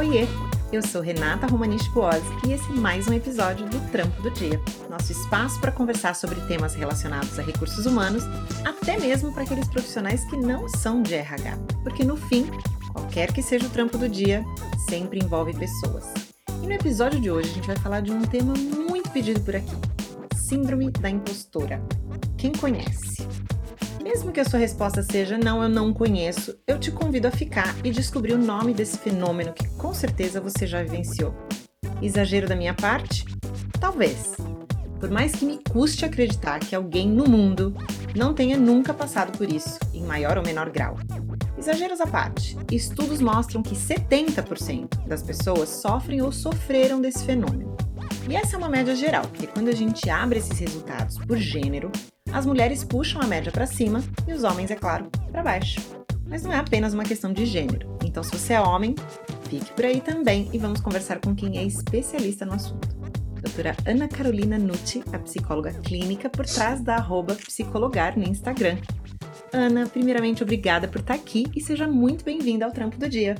Oiê! Eu sou Renata Romanich Buozzi e esse é mais um episódio do Trampo do Dia, nosso espaço para conversar sobre temas relacionados a recursos humanos, até mesmo para aqueles profissionais que não são de RH, porque no fim, qualquer que seja o trampo do dia, sempre envolve pessoas. E no episódio de hoje a gente vai falar de um tema muito pedido por aqui: Síndrome da Impostora. Quem conhece? Mesmo que a sua resposta seja não, eu não conheço, eu te convido a ficar e descobrir o nome desse fenômeno que com certeza você já vivenciou. Exagero da minha parte? Talvez. Por mais que me custe acreditar que alguém no mundo não tenha nunca passado por isso, em maior ou menor grau. Exageros à parte, estudos mostram que 70% das pessoas sofrem ou sofreram desse fenômeno. E essa é uma média geral, porque quando a gente abre esses resultados por gênero, as mulheres puxam a média para cima e os homens, é claro, para baixo. Mas não é apenas uma questão de gênero. Então, se você é homem, fique por aí também e vamos conversar com quem é especialista no assunto. Doutora Ana Carolina Nucci, a psicóloga clínica por trás da arroba psicologar no Instagram. Ana, primeiramente, obrigada por estar aqui e seja muito bem-vinda ao Trampo do Dia.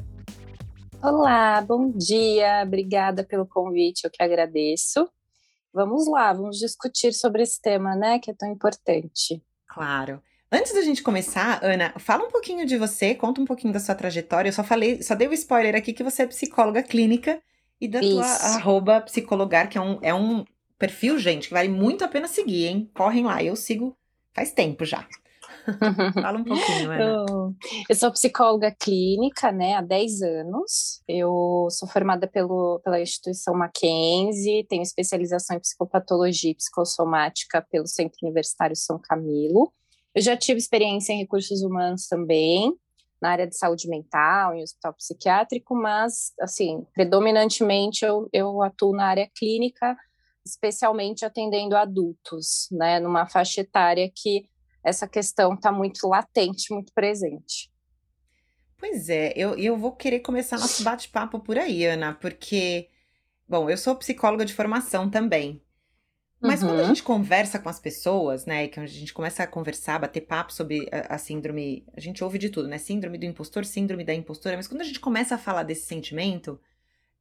Olá, bom dia, obrigada pelo convite, eu que agradeço vamos lá, vamos discutir sobre esse tema, né, que é tão importante. Claro. Antes da gente começar, Ana, fala um pouquinho de você, conta um pouquinho da sua trajetória. Eu só falei, só dei o um spoiler aqui que você é psicóloga clínica e da Isso. tua arroba psicologar, que é um, é um perfil, gente, que vale muito a pena seguir, hein? Correm lá, eu sigo faz tempo já. Fala um pouquinho, Ana. Eu sou psicóloga clínica, né, há 10 anos. Eu sou formada pelo, pela instituição Mackenzie, tenho especialização em psicopatologia e psicossomática pelo Centro Universitário São Camilo. Eu já tive experiência em recursos humanos também, na área de saúde mental, em hospital psiquiátrico, mas, assim, predominantemente eu, eu atuo na área clínica, especialmente atendendo adultos, né, numa faixa etária que essa questão está muito latente, muito presente. Pois é, eu, eu vou querer começar nosso bate-papo por aí, Ana, porque, bom, eu sou psicóloga de formação também. Mas uhum. quando a uhum. gente conversa com as pessoas, né, que a gente começa a conversar, bater papo sobre a, a, síndrome, a gente ouve de tudo, né? Síndrome do impostor, síndrome da impostora, mas quando a gente começa a falar desse sentimento,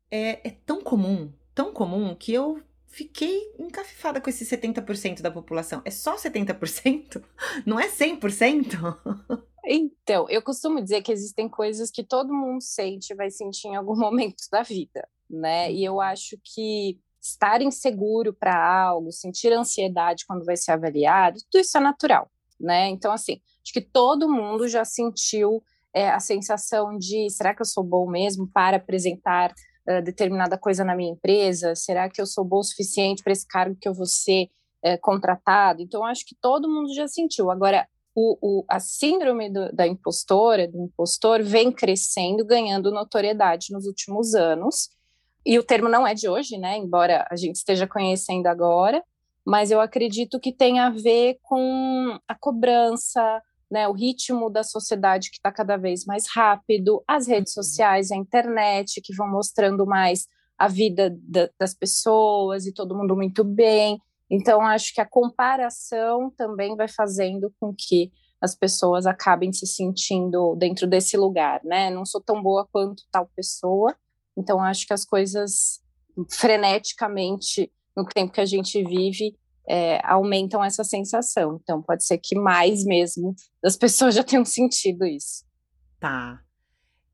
é, é tão comum, tão comum, que eu fiquei encafifada com esse 70% da população. É só 70%? Não é 100%? Então, eu costumo dizer que existem coisas que todo mundo sente, vai sentir em algum momento da vida, né? E eu uhum. acho que estar inseguro para algo, sentir ansiedade quando vai ser avaliado, tudo isso é natural, né? Então, assim, acho que todo mundo já sentiu é, a sensação de será que eu sou bom mesmo para apresentar determinada coisa na minha empresa? Será que eu sou bom o suficiente para esse cargo que eu vou ser uh, contratado? Então, acho que todo mundo já sentiu. Agora, o, o, a síndrome do, da impostora, do impostor, vem crescendo, ganhando notoriedade nos últimos anos. E o termo não é de hoje, né? Embora a gente esteja conhecendo agora, mas eu acredito que tem a ver com a cobrança, né, o ritmo da sociedade que está cada vez mais rápido, as redes uhum. sociais, a internet, que vão mostrando mais a vida da, das pessoas e todo mundo muito bem. Então, acho que a comparação também vai fazendo com que as pessoas acabem se sentindo dentro desse lugar, né? Não sou tão boa quanto tal pessoa, então acho que as coisas freneticamente no tempo que a gente vive é, aumentam essa sensação. Então, pode ser que mais mesmo das pessoas já tenham sentido isso. Tá.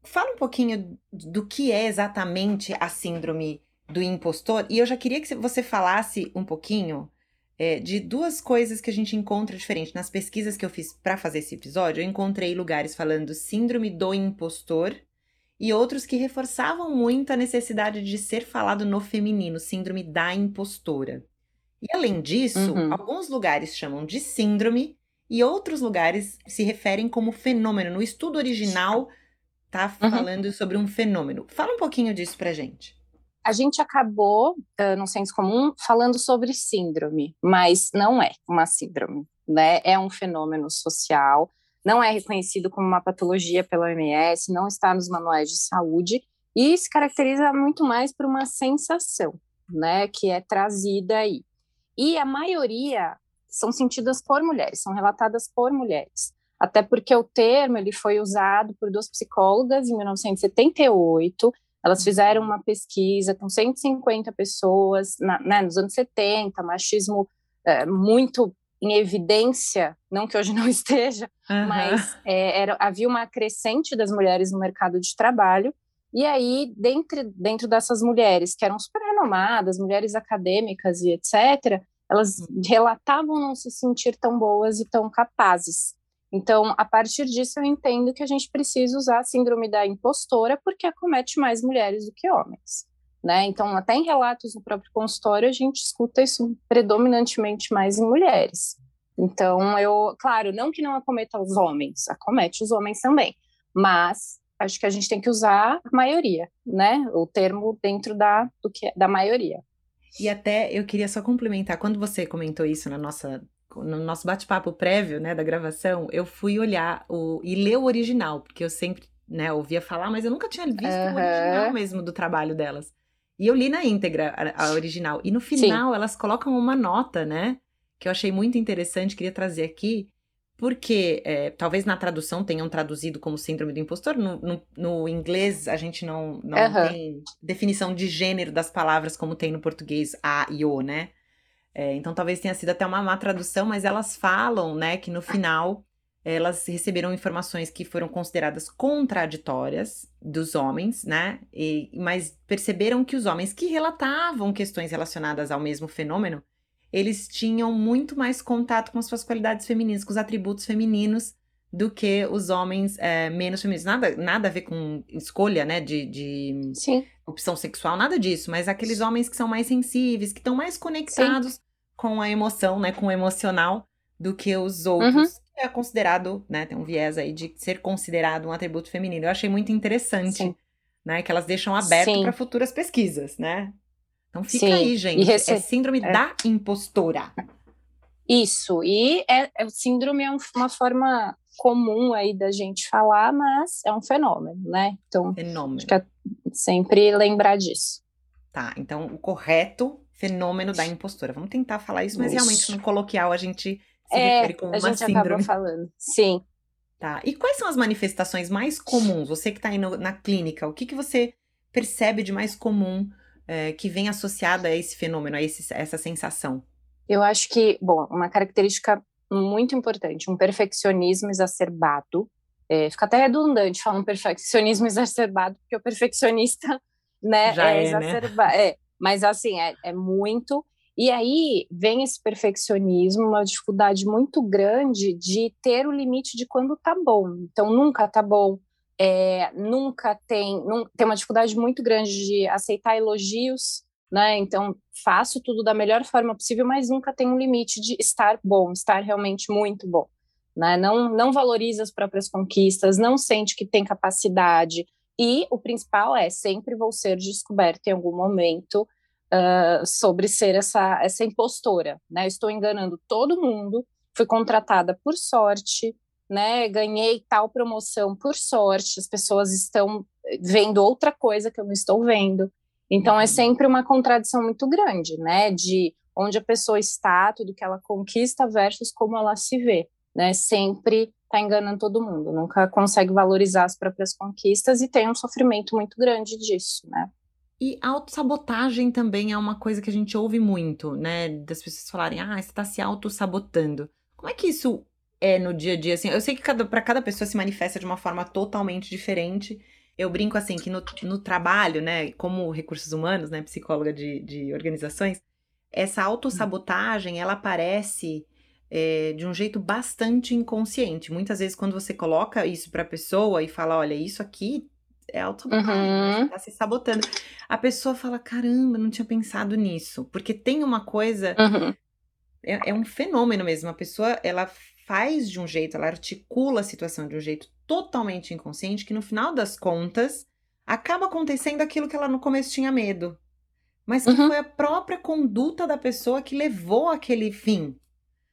Fala um pouquinho do que é exatamente a síndrome do impostor. E eu já queria que você falasse um pouquinho é, de duas coisas que a gente encontra diferente. Nas pesquisas que eu fiz para fazer esse episódio, eu encontrei lugares falando síndrome do impostor e outros que reforçavam muito a necessidade de ser falado no feminino, síndrome da impostora. E além disso, uhum. alguns lugares chamam de síndrome e outros lugares se referem como fenômeno. No estudo original, tá uhum. falando sobre um fenômeno. Fala um pouquinho disso pra gente. A gente acabou, no senso comum, falando sobre síndrome, mas não é uma síndrome, né? É um fenômeno social, não é reconhecido como uma patologia pela OMS, não está nos manuais de saúde e se caracteriza muito mais por uma sensação, né, que é trazida aí. E a maioria são sentidas por mulheres, são relatadas por mulheres. Até porque o termo ele foi usado por duas psicólogas em 1978, Elas fizeram uma pesquisa com 150 pessoas, na, né, nos anos 70, machismo é, muito em evidência, não que hoje não esteja, uhum. mas é, era, havia uma crescente das mulheres no mercado de trabalho, e aí, dentro, dentro dessas mulheres, que eram super renomadas, mulheres acadêmicas e etc., elas uhum. relatavam não se sentir tão boas e tão capazes. Então, a partir disso, eu entendo que a gente precisa usar a síndrome da impostora, porque acomete mais mulheres do que homens. Né? Então, até em relatos no próprio consultório, a gente escuta isso predominantemente mais em mulheres. Então, eu, claro, não que não acometa os homens, acomete os homens também, mas acho que a gente tem que usar a maioria, né? O termo dentro da, do que, da maioria. E até eu queria só complementar, quando você comentou isso na nossa no nosso bate-papo prévio, né, da gravação, eu fui olhar o e ler o original, porque eu sempre, né, ouvia falar, mas eu nunca tinha visto uhum. o original mesmo do trabalho delas. E eu li na íntegra a, a original. E no final Sim. elas colocam uma nota, né? Que eu achei muito interessante, queria trazer aqui, porque é, talvez na tradução tenham traduzido como síndrome do impostor. No, no, no inglês a gente não, não uhum. tem definição de gênero das palavras como tem no português a e o, né? É, então talvez tenha sido até uma má tradução, mas elas falam, né, que no final elas receberam informações que foram consideradas contraditórias dos homens, né? E, mas perceberam que os homens que relatavam questões relacionadas ao mesmo fenômeno, eles tinham muito mais contato com suas qualidades femininas, com os atributos femininos, do que os homens é, menos femininos. Nada, nada a ver com escolha, né? De, de opção sexual, nada disso. Mas aqueles homens que são mais sensíveis, que estão mais conectados Sim. com a emoção, né? Com o emocional, do que os outros. Uhum é considerado, né, tem um viés aí de ser considerado um atributo feminino. Eu achei muito interessante, Sim. né, que elas deixam aberto para futuras pesquisas, né? Então fica Sim. aí, gente. Rece... É síndrome é. da impostora. Isso, e é, é, o síndrome é um, uma forma comum aí da gente falar, mas é um fenômeno, né? Então, fenômeno. é sempre lembrar disso. Tá, então o correto fenômeno da impostora. Vamos tentar falar isso, mas isso. realmente no coloquial a gente se é, refere como a uma gente síndrome. falando. Sim. Tá. E quais são as manifestações mais comuns? Você que está aí no, na clínica, o que, que você percebe de mais comum é, que vem associado a esse fenômeno, a, esse, a essa sensação? Eu acho que, bom, uma característica muito importante, um perfeccionismo exacerbado. É, fica até redundante falar um perfeccionismo exacerbado, porque o perfeccionista, né, Já é, é exacerbado. Né? É, mas assim, é, é muito. E aí vem esse perfeccionismo, uma dificuldade muito grande de ter o limite de quando tá bom. Então, nunca tá bom, é, nunca tem, num, tem uma dificuldade muito grande de aceitar elogios, né? Então, faço tudo da melhor forma possível, mas nunca tem um limite de estar bom, estar realmente muito bom. Né? Não, não valoriza as próprias conquistas, não sente que tem capacidade. E o principal é sempre vou ser descoberto em algum momento uh, sobre ser essa, essa impostora, né? estou enganando todo mundo, fui contratada por sorte, né? Ganhei tal promoção por sorte, as pessoas estão vendo outra coisa que eu não estou vendo. Então é uhum. sempre uma contradição muito grande, né? De onde a pessoa está, tudo que ela conquista versus como ela se vê, né? Sempre está enganando todo mundo, nunca consegue valorizar as próprias conquistas e tem um sofrimento muito grande disso, né? E autossabotagem também é uma coisa que a gente ouve muito, né? Das pessoas falarem, ah, você está se autossabotando. Como é que isso é no dia a dia? Assim, eu sei que cada, para cada pessoa se manifesta de uma forma totalmente diferente. Eu brinco assim que no, no trabalho, né, como recursos humanos, né, psicóloga de, de organizações, essa autossabotagem, ela aparece é, de um jeito bastante inconsciente. Muitas vezes, quando você coloca isso para a pessoa e fala, olha, isso aqui é autossabotagem, uhum. você tá se sabotando. A pessoa fala, caramba, não tinha pensado nisso. Porque tem uma coisa, uhum. é, é, um fenômeno mesmo. A pessoa, ela faz de um jeito, ela articula a situação de um jeito totalmente inconsciente, que no final das contas, acaba acontecendo aquilo que ela no começo tinha medo. Mas que uhum. foi a própria conduta da pessoa que levou aquele fim.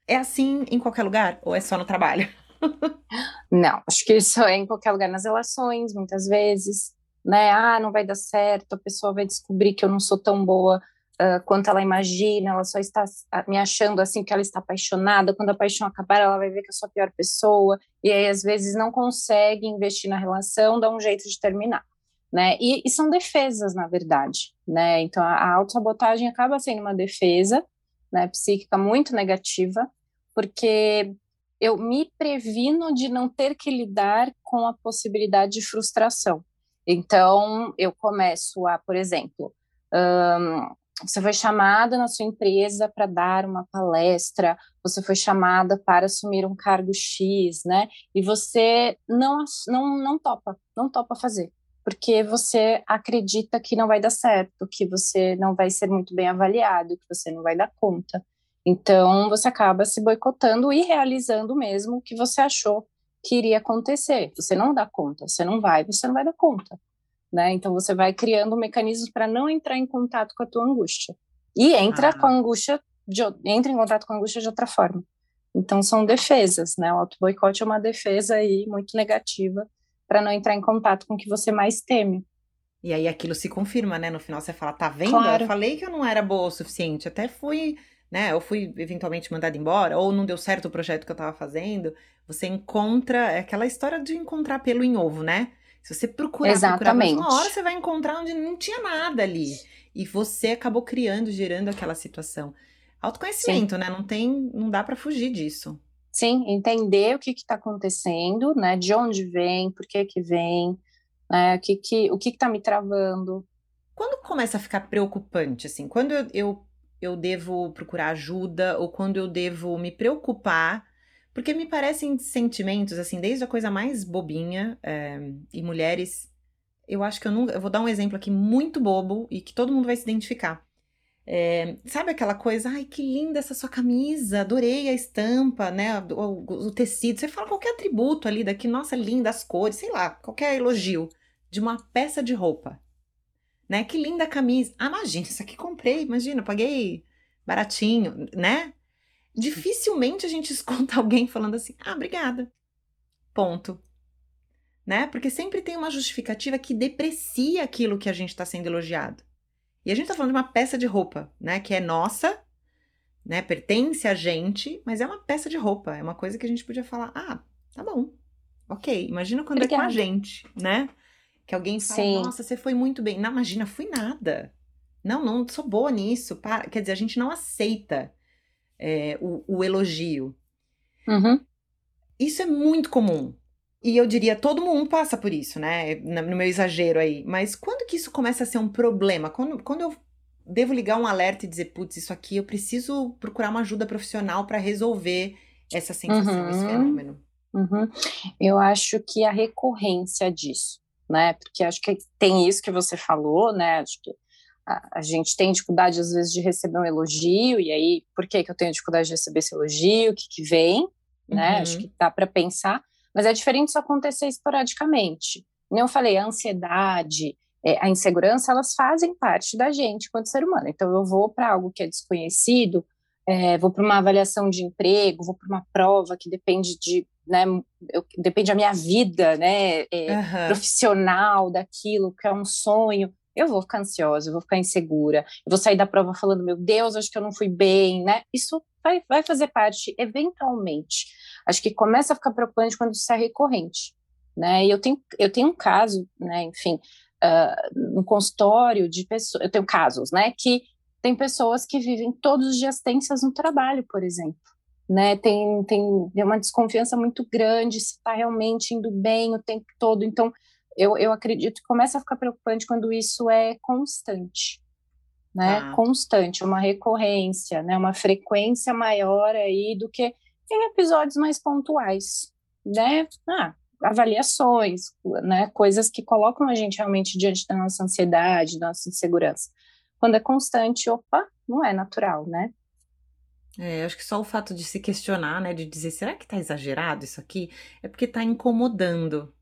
É assim em qualquer lugar? Ou é só no trabalho? Não, acho que isso é em qualquer lugar, nas relações, muitas vezes, né? Ah, não vai dar certo, a pessoa vai descobrir que eu não sou tão boa uh, quanto ela imagina, ela só está me achando assim que ela está apaixonada, quando a paixão acabar, ela vai ver que eu sou a pior pessoa, e aí às vezes não consegue investir na relação, dá um jeito de terminar. né? E, e são defesas, na verdade, né? Então a, a autossabotagem acaba sendo uma defesa, né, psíquica muito negativa, porque eu me previno de não ter que lidar com a possibilidade de frustração. Então, eu começo a, por exemplo, você foi chamada na sua empresa para dar uma palestra, você foi chamada para assumir um cargo X, né? E você não, não, não topa, não topa fazer, porque você acredita que não vai dar certo, que você não vai ser muito bem avaliado, que você não vai dar conta. Então, você acaba se boicotando e realizando mesmo o que você achou que iria acontecer. Você não dá conta, você não vai, você não vai dar conta né? Então você vai criando mecanismos para não entrar em contato com a tua angústia. E entra ah. com a angústia, de, entra em contato com a angústia de outra forma. Então são defesas, né? O auto-boicote é uma defesa aí muito negativa para não entrar em contato com o que você mais teme. E aí aquilo se confirma, né? No final você fala, tá vendo? Claro. Eu falei que eu não era boa o suficiente, até fui, né? Eu fui eventualmente mandada embora, ou não deu certo o projeto que eu estava fazendo. Você encontra, é aquela história de encontrar pelo em ovo, né? Se você procurar, Exatamente. procurar, uma hora você vai encontrar onde não tinha nada ali. E você acabou criando, gerando aquela situação. Autoconhecimento, Sim. né? Não tem, não dá para fugir disso. Sim, entender o que está acontecendo, né? De onde vem, por que que vem, né? O que que o que está me travando. Quando começa a ficar preocupante, assim, quando eu, eu, eu devo procurar ajuda ou quando eu devo me preocupar porque me parecem sentimentos, assim, desde a coisa mais bobinha, é, e mulheres. Eu acho que eu nunca. Eu vou dar um exemplo aqui muito bobo e que todo mundo vai se identificar. É, sabe aquela coisa, ai, que linda essa sua camisa, adorei a estampa, né? O, o, o, tecido. Você fala qualquer atributo ali daqui, nossa, linda as cores, sei lá, qualquer elogio de uma peça de roupa. Né? Que linda camisa. Ah, imagina, isso aqui comprei, imagina, paguei baratinho, né? Dificilmente a gente escuta alguém falando assim: ah, obrigada. Ponto. Né? Porque sempre tem uma justificativa que deprecia aquilo que a gente está sendo elogiado. E a gente está falando de uma peça de roupa, né? Que é nossa, né? Pertence a gente, mas é uma peça de roupa. É uma coisa que a gente podia falar: ah, tá bom. Ok. Imagina quando Obrigada. é com a gente, né? Que alguém fala: Sim. nossa, você foi muito bem. Não, imagina, fui nada. Não, não sou boa nisso. Para. Quer dizer, a gente não aceita é, o, o, elogio. Uhum. Isso é muito comum. E eu diria, todo mundo passa por isso, né? No meu exagero aí. Mas quando que isso começa a ser um problema? Quando, quando eu devo ligar um alerta e dizer, putz, isso aqui eu preciso procurar uma ajuda profissional para resolver essa sensação, uhum. esse fenômeno? Uhum. Eu acho que a recorrência disso, né? Porque acho que tem isso que você falou, né? Acho que a, a, gente tem dificuldade, às vezes, de receber um elogio, e aí, por que, que eu tenho dificuldade de receber esse elogio? O que, que vem? Né? Acho uhum. que dá para pensar, mas é diferente isso acontecer esporadicamente. Como eu falei, a ansiedade, é, a insegurança, elas fazem parte da gente enquanto ser humano. Então, eu vou para algo que é desconhecido, é, vou para uma avaliação de emprego, vou para uma prova que depende de, né, eu, depende da minha vida, né, é, uhum. profissional, daquilo que é um sonho eu vou ficar ansiosa, eu vou ficar insegura, eu vou sair da prova falando, meu Deus, acho que eu não fui bem, né? Isso vai, vai fazer parte, eventualmente. Acho que começa a ficar preocupante quando isso é recorrente, né? E eu tenho, eu tenho um caso, né, enfim, uh, no consultório de pessoas, eu tenho casos, né, que tem pessoas que vivem todos os dias tensas no trabalho, por exemplo. Né, tem, tem uma desconfiança muito grande se está realmente indo bem o tempo todo. Então, eu, eu acredito que começa a ficar preocupante quando isso é constante, né? Ah. Constante, uma recorrência, né? Uma frequência maior aí do que em episódios mais pontuais, né? Ah, avaliações, né? Coisas que colocam a gente realmente diante da nossa ansiedade, da nossa insegurança. Quando é constante, opa, não é natural, né? É, acho que só o fato de se questionar, né, de dizer, será que tá exagerado isso aqui? É porque tá incomodando,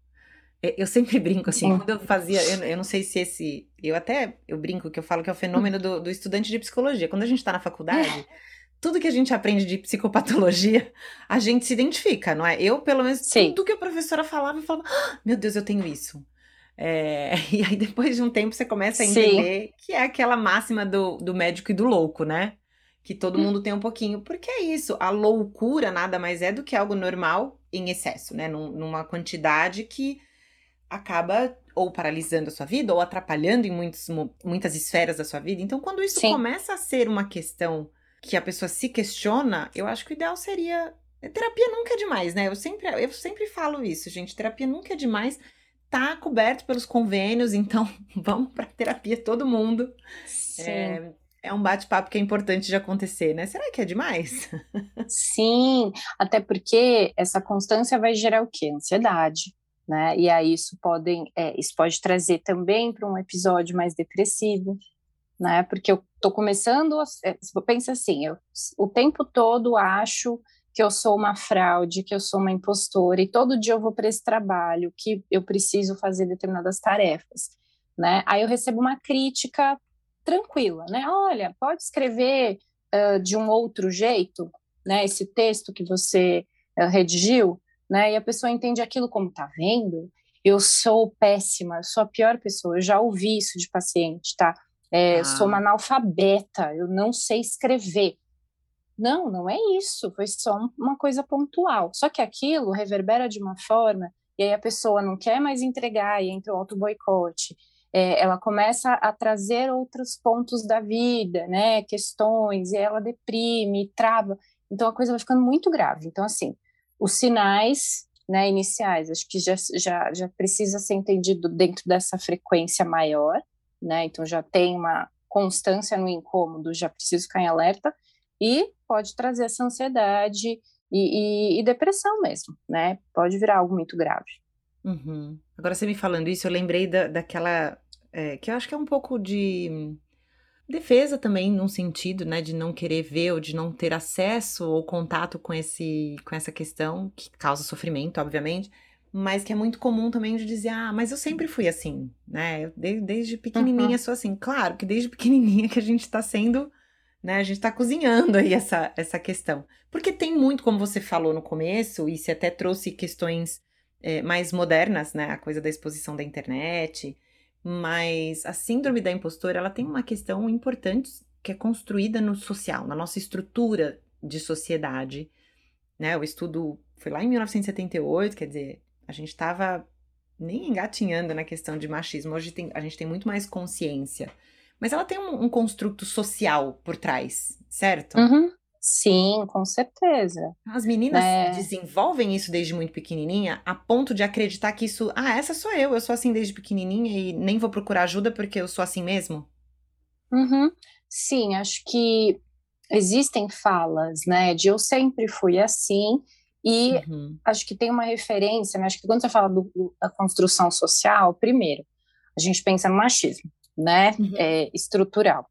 eu sempre brinco assim, Sim. quando eu fazia, eu, eu, não sei se esse, eu até, eu brinco que eu falo que é o fenômeno do, do estudante de psicologia. Quando a gente está na faculdade, tudo que a gente aprende de psicopatologia, a gente se identifica, não é? Eu, pelo menos, Sim. tudo que a professora falava, eu falava, ah, meu Deus, eu tenho isso. É, e aí, depois de um tempo, você começa a entender Sim. que é aquela máxima do, do médico e do louco, né? Que todo hum. mundo tem um pouquinho. Porque é isso, a loucura nada mais é do que algo normal em excesso, né? Num, numa quantidade que acaba ou paralisando a sua vida ou atrapalhando em muitos, muitas esferas da sua vida. Então, quando isso Sim. começa a ser uma questão que a pessoa se questiona, eu acho que o ideal seria. Terapia nunca é demais, né? Eu sempre, eu sempre falo isso, gente. Terapia nunca é demais. Tá coberto pelos convênios, então vamos para terapia todo mundo. Sim. É, é um bate-papo que é importante de acontecer, né? Será que é demais? Sim, até porque essa constância vai gerar o quê? Ansiedade, né? E aí isso, podem, é, isso pode trazer também para um episódio mais depressivo, né? Porque eu tô começando, é, pensa assim, eu o tempo todo acho que eu sou uma fraude, que eu sou uma impostora, e todo dia eu vou para esse trabalho, que eu preciso fazer determinadas tarefas, né? Aí eu recebo uma crítica tranquila, né? Olha, pode escrever uh, de um outro jeito, né? Esse texto que você uh, redigiu, né? E a pessoa entende aquilo como tá vendo. Eu sou péssima, eu sou a pior pessoa. Eu já ouvi isso de paciente, tá? É, ah. Sou uma analfabeta, eu não sei escrever. Não, não é isso. Foi só uma coisa pontual. Só que aquilo reverbera de uma forma e aí a pessoa não quer mais entregar e entra o auto boicote é, ela começa a trazer outros pontos da vida, né, questões, e ela deprime, trava, então a coisa vai ficando muito grave. Então, assim, os sinais né, iniciais, acho que já, já, já precisa ser entendido dentro dessa frequência maior, né, então já tem uma constância no incômodo, já preciso ficar em alerta, e pode trazer essa ansiedade e, e, e depressão mesmo, né, pode virar algo muito grave. Uhum. Agora, você me falando isso, eu lembrei da, daquela. É, que eu acho que é um pouco de defesa também, num sentido, né, de não querer ver ou de não ter acesso ou contato com, esse, com essa questão, que causa sofrimento, obviamente, mas que é muito comum também de dizer, ah, mas eu sempre fui assim, né, desde, desde pequenininha uhum. sou assim. Claro que desde pequenininha que a gente tá sendo, né, a gente tá cozinhando aí essa, essa questão. Porque tem muito, como você falou no começo, e você até trouxe questões é, mais modernas, né? A coisa da exposição da internet. Mas a síndrome da impostora, ela tem uma questão importante que é construída no social, na nossa estrutura de sociedade. Né? O estudo foi lá em 1978, quer dizer, a gente estava nem engatinhando na questão de machismo. Hoje tem, a gente tem muito mais consciência. Mas ela tem um, um construto social por trás, certo? Uhum. Sim, com certeza. As meninas né? desenvolvem isso desde muito pequenininha, a ponto de acreditar que isso, ah, essa sou eu, eu sou assim desde pequenininha e nem vou procurar ajuda porque eu sou assim mesmo? Uhum. Sim, acho que existem falas, né, de eu sempre fui assim e uhum. acho que tem uma referência, né, acho que quando você fala do, da construção social, primeiro, a gente pensa no machismo, né, uhum. é, estrutural,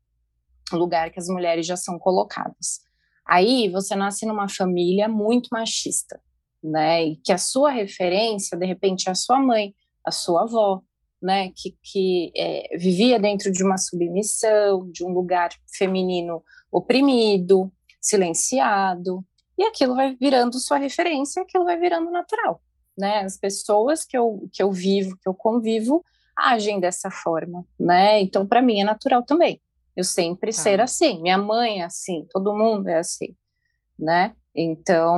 lugar que as mulheres já são colocadas. Aí você nasce numa família muito machista, né? E que a sua referência, de repente, é a sua mãe, a sua avó, né? Que, que é, vivia dentro de uma submissão, de um lugar feminino oprimido, silenciado, e aquilo vai virando sua referência, aquilo vai virando natural, né? As pessoas que eu, que eu vivo, que eu convivo, agem dessa forma, né? Então, para mim, é natural também eu sempre tá. ser assim. Minha mãe é assim, todo mundo é assim, né? Então,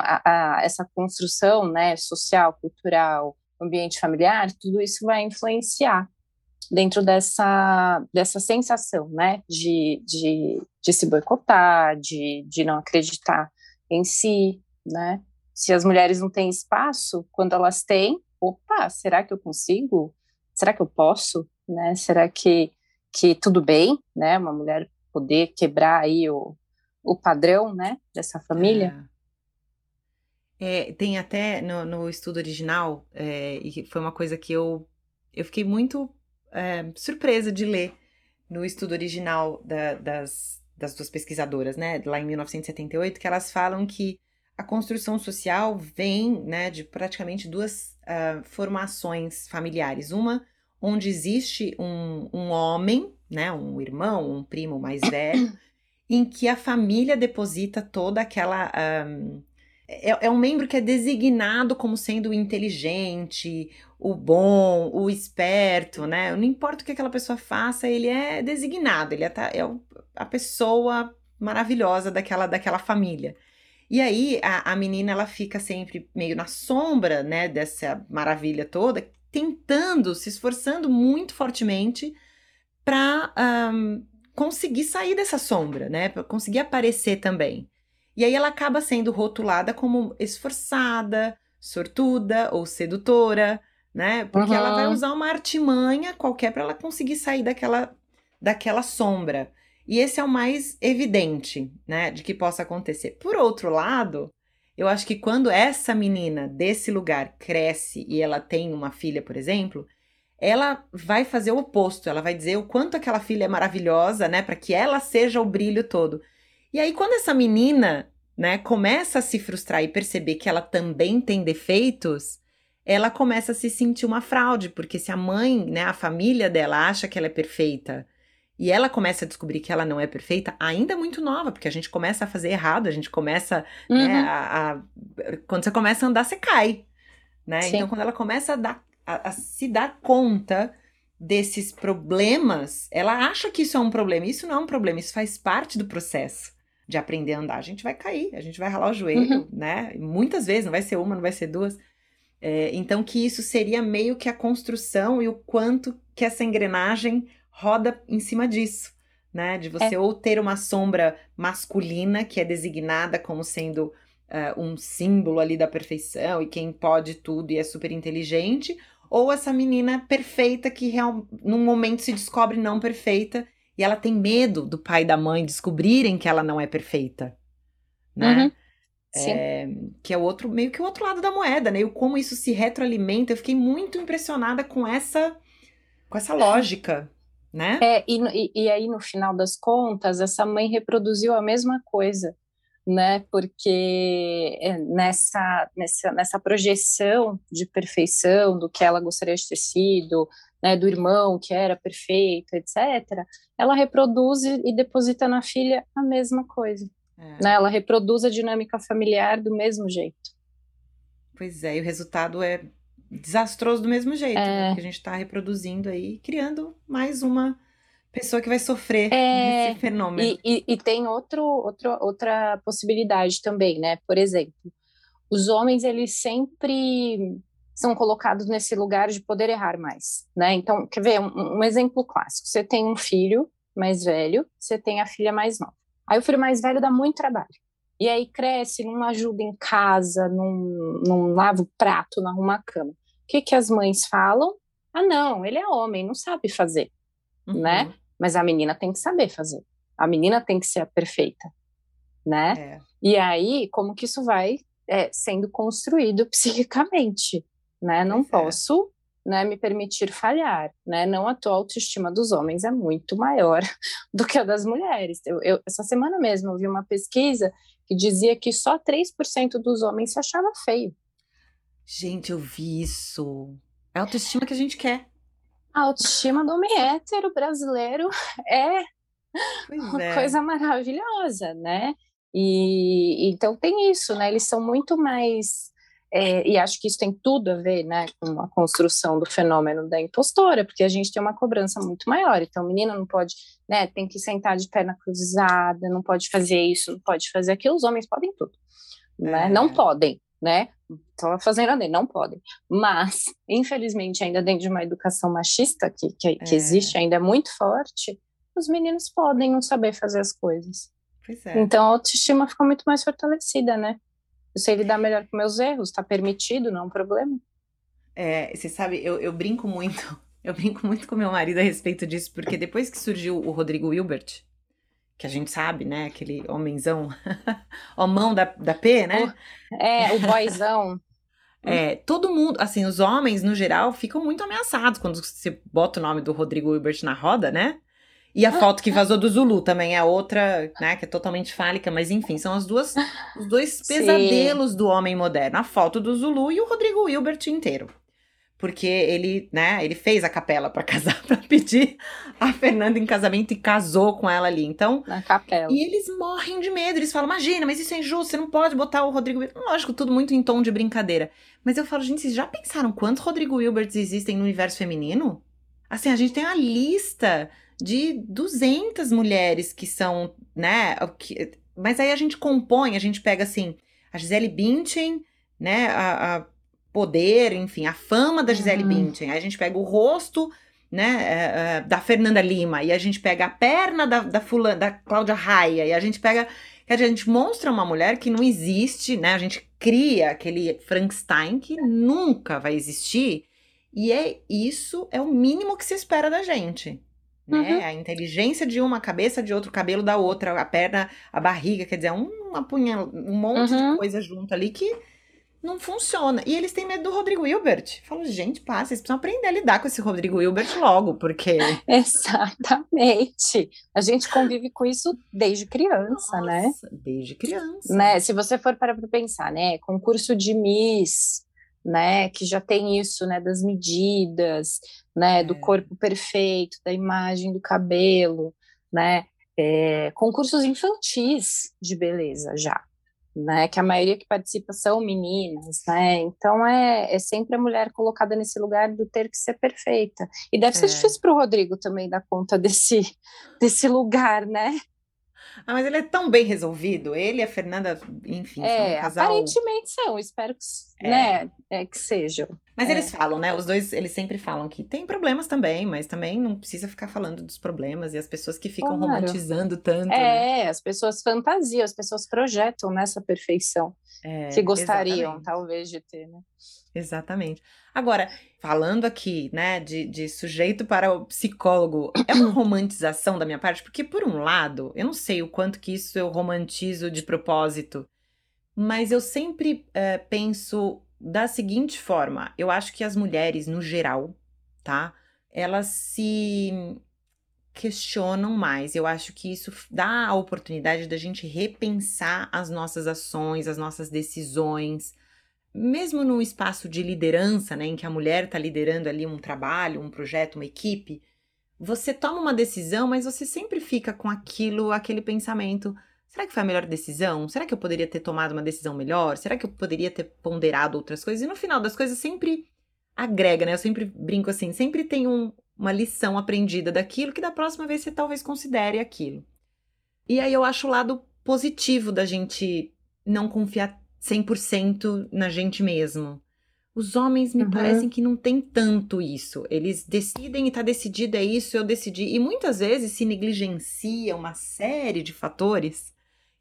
a, a, essa construção né, social, cultural, ambiente familiar, tudo isso vai influenciar dentro dessa, dessa sensação, né, de, de, de se boicotar, de, de não acreditar em si, né? Se as mulheres não têm espaço, quando elas têm, opa, será que eu consigo? Será que eu posso? Né? Será que que tudo bem, né, uma mulher poder quebrar aí o, o padrão, né, dessa família. É. É, tem até no, no estudo original, é, e foi uma coisa que eu, eu fiquei muito é, surpresa de ler no estudo original da, das, das duas pesquisadoras, né, lá em 1978, que elas falam que a construção social vem, né, de praticamente duas uh, formações familiares. Uma onde existe um, um homem, né, um irmão, um primo mais velho, em que a família deposita toda aquela. Um, é, é, um membro que é designado como sendo o inteligente, o bom, o esperto, né? Não importa o que aquela pessoa faça, ele é designado, ele é, é a pessoa maravilhosa daquela, daquela família. E aí a, a menina ela fica sempre meio na sombra, né, dessa maravilha toda, tentando, se esforçando muito fortemente para um, conseguir sair dessa sombra, né? Para conseguir aparecer também. E aí ela acaba sendo rotulada como esforçada, sortuda ou sedutora, né? Porque uhum. ela vai usar uma artimanha qualquer para ela conseguir sair daquela, daquela sombra. E esse é o mais evidente, né, de que possa acontecer. Por outro lado, eu acho que quando essa menina desse lugar cresce e ela tem uma filha, por exemplo, ela vai fazer o oposto. Ela vai dizer o quanto aquela filha é maravilhosa, né, para que ela seja o brilho todo. E aí quando essa menina, né, começa a se frustrar e perceber que ela também tem defeitos, ela começa a se sentir uma fraude, porque se a mãe, né, a família dela acha que ela é perfeita, e ela começa a descobrir que ela não é perfeita, ainda muito nova, porque a gente começa a fazer errado, a gente começa, né, uhum. né, a, a, Quando você começa a andar, você cai, né? Então, quando ela começa a, dar, a, a, se dar conta desses problemas, ela acha que isso é um problema. Isso não é um problema, isso faz parte do processo de aprender a andar. A gente vai cair, a gente vai ralar o joelho, uhum. né? Muitas vezes, não vai ser uma, não vai ser duas. É, então, que isso seria meio que a construção e o quanto que essa engrenagem roda em cima disso, né? De você é. ou ter uma sombra masculina que é designada como sendo uh, um símbolo ali da perfeição e quem pode tudo e é super inteligente, ou essa menina perfeita que real, num momento se descobre não perfeita e ela tem medo do pai e da mãe descobrirem que ela não é perfeita, né? Uhum. É, que é o outro, meio que o outro lado da moeda, né? E como isso se retroalimenta. Eu fiquei muito impressionada com essa, com essa lógica né? É, e, e aí, no final das contas, essa mãe reproduziu a mesma coisa, né? Porque é, nessa, nessa, nessa projeção de perfeição, do que ela gostaria de ter sido, né, do irmão que era perfeito, etc., ela reproduz e deposita na filha a mesma coisa. É. Né? Ela reproduz a dinâmica familiar do mesmo jeito. Pois é, e o resultado é desastroso do mesmo jeito, né? é... né? Que a gente está reproduzindo aí, criando mais uma pessoa que vai sofrer é... esse fenômeno. E, e, e, tem outro, outro, outra possibilidade também, né? Por exemplo, os homens, eles sempre são colocados nesse lugar de poder errar mais, né? Então, quer ver um, um exemplo clássico? Você tem um filho mais velho, você tem a filha mais nova. Aí o filho mais velho dá muito trabalho. E aí cresce, não ajuda em casa, não, não lava o prato, não arruma a cama. O que, que as mães falam? Ah, não, ele é homem, não sabe fazer, uhum. né? Mas a menina tem que saber fazer. A menina tem que ser a perfeita, né? É. E aí, como que isso vai é, sendo construído psiquicamente, né? Não posso né, me permitir falhar, né? Não a tua autoestima dos homens é muito maior do que a das mulheres. Eu, eu, essa semana mesmo eu vi uma pesquisa que dizia que só 3% dos homens se achava feio. Gente, eu vi isso. É a autoestima que a gente quer. A autoestima do homem hétero brasileiro é uma é. coisa maravilhosa, né? E então tem isso, né? Eles são muito mais é, e acho que isso tem tudo a ver né, com a construção do fenômeno da impostora, porque a gente tem uma cobrança muito maior. Então, a menina não pode, né, tem que sentar de perna cruzada, não pode fazer isso, não pode fazer aquilo. Os homens podem tudo, né? É. Não podem, né? Estava fazendo ali, não podem. Mas, infelizmente, ainda dentro de uma educação machista que, que, que é. existe, ainda é muito forte, os meninos podem não saber fazer as coisas. É. Então, a autoestima fica muito mais fortalecida, né? Eu sei lidar melhor com meus erros, tá permitido, não é um problema. É, você sabe, eu, eu brinco muito, eu brinco muito com meu marido a respeito disso, porque depois que surgiu o Rodrigo Wilbert, que a gente sabe, né, aquele homenzão, homão da, da P, né? O, é, o boyzão. É, todo mundo, assim, os homens, no geral, ficam muito ameaçados quando você bota o nome do Rodrigo Wilbert na roda, né? E a foto que vazou do Zulu também é outra, né, que é totalmente fálica, mas enfim, são as duas, os dois pesadelos Sim. do homem moderno. A foto do Zulu e o Rodrigo Hilbert inteiro. Porque ele, né, ele fez a capela para casar, para pedir a Fernanda em casamento e casou com ela ali. Então, na capela. E eles morrem de medo, eles falam: "Imagina, mas isso é injusto, você não pode botar o Rodrigo Hilbert". Lógico, tudo muito em tom de brincadeira. Mas eu falo, gente, vocês já pensaram quantos Rodrigo Hilberts existem no universo feminino? Assim, a gente tem uma lista de 200 mulheres que são, né? Que, mas aí a gente compõe, a gente pega assim, a Gisele Bündchen, né? A, a poder, enfim, a fama da Gisele uhum. Bündchen. Aí a gente pega o rosto né, é, é, da Fernanda Lima, e a gente pega a perna da, da, fulana, da Cláudia Raia, e a gente pega. A gente mostra uma mulher que não existe, né? A gente cria aquele Frankenstein que nunca vai existir. E é isso é o mínimo que se espera da gente. Né? Uhum. A inteligência de uma, a cabeça de outro, o cabelo da outra, a perna, a barriga, quer dizer, um, uma punha, um monte uhum. de coisa junto ali que não funciona. E eles têm medo do Rodrigo Hilbert. Falo, gente, pá, vocês precisam aprender a lidar com esse Rodrigo Hilbert logo, porque. Exatamente. A gente convive com isso desde criança, né? Nossa, né? Desde criança. Né? Se você for para pensar, né? Concurso de Miss, né? Que já tem isso, né? Das medidas, né? É. Do corpo perfeito, da imagem do cabelo, né? É, concursos infantis de beleza já né? Que a maioria que participa são meninas, né? Então é, é sempre a mulher colocada nesse lugar do ter que ser perfeita. E deve ser é. difícil para o Rodrigo também dar conta desse, desse lugar, né? Ah, mas ele é tão bem resolvido. Ele e a Fernanda, enfim, é, são um casal... aparentemente são. Espero que, é. né, é, que sejam. Mas é. eles falam, né? Os dois, eles sempre falam que tem problemas também, mas também não precisa ficar falando dos problemas e as pessoas que ficam claro. romantizando tanto. É, né? as pessoas fantasiam, as pessoas projetam nessa perfeição é, que gostariam, exatamente. talvez, de ter, né? Exatamente. Agora, falando aqui, né, de, de sujeito para o psicólogo, é uma romantização da minha parte? Porque, por um lado, eu não sei o quanto que isso eu romantizo de propósito, mas eu sempre é, penso da seguinte forma: eu acho que as mulheres, no geral, tá? Elas se questionam mais. Eu acho que isso dá a oportunidade da gente repensar as nossas ações, as nossas decisões, mesmo no espaço de liderança, né, em que a mulher está liderando ali um trabalho, um projeto, uma equipe, você toma uma decisão, mas você sempre fica com aquilo, aquele pensamento: Será que foi a melhor decisão? Será que eu poderia ter tomado uma decisão melhor? Será que eu poderia ter ponderado outras coisas? E no final das coisas sempre agrega, né? Eu sempre brinco assim, sempre tem um, uma lição aprendida daquilo que da próxima vez você talvez considere aquilo. E aí eu acho o lado positivo da gente não confiar 100% na gente mesmo. Os homens me uhum. parecem que não tem tanto isso. Eles decidem e tá decidido, é isso, eu decidi. E muitas vezes se negligencia uma série de fatores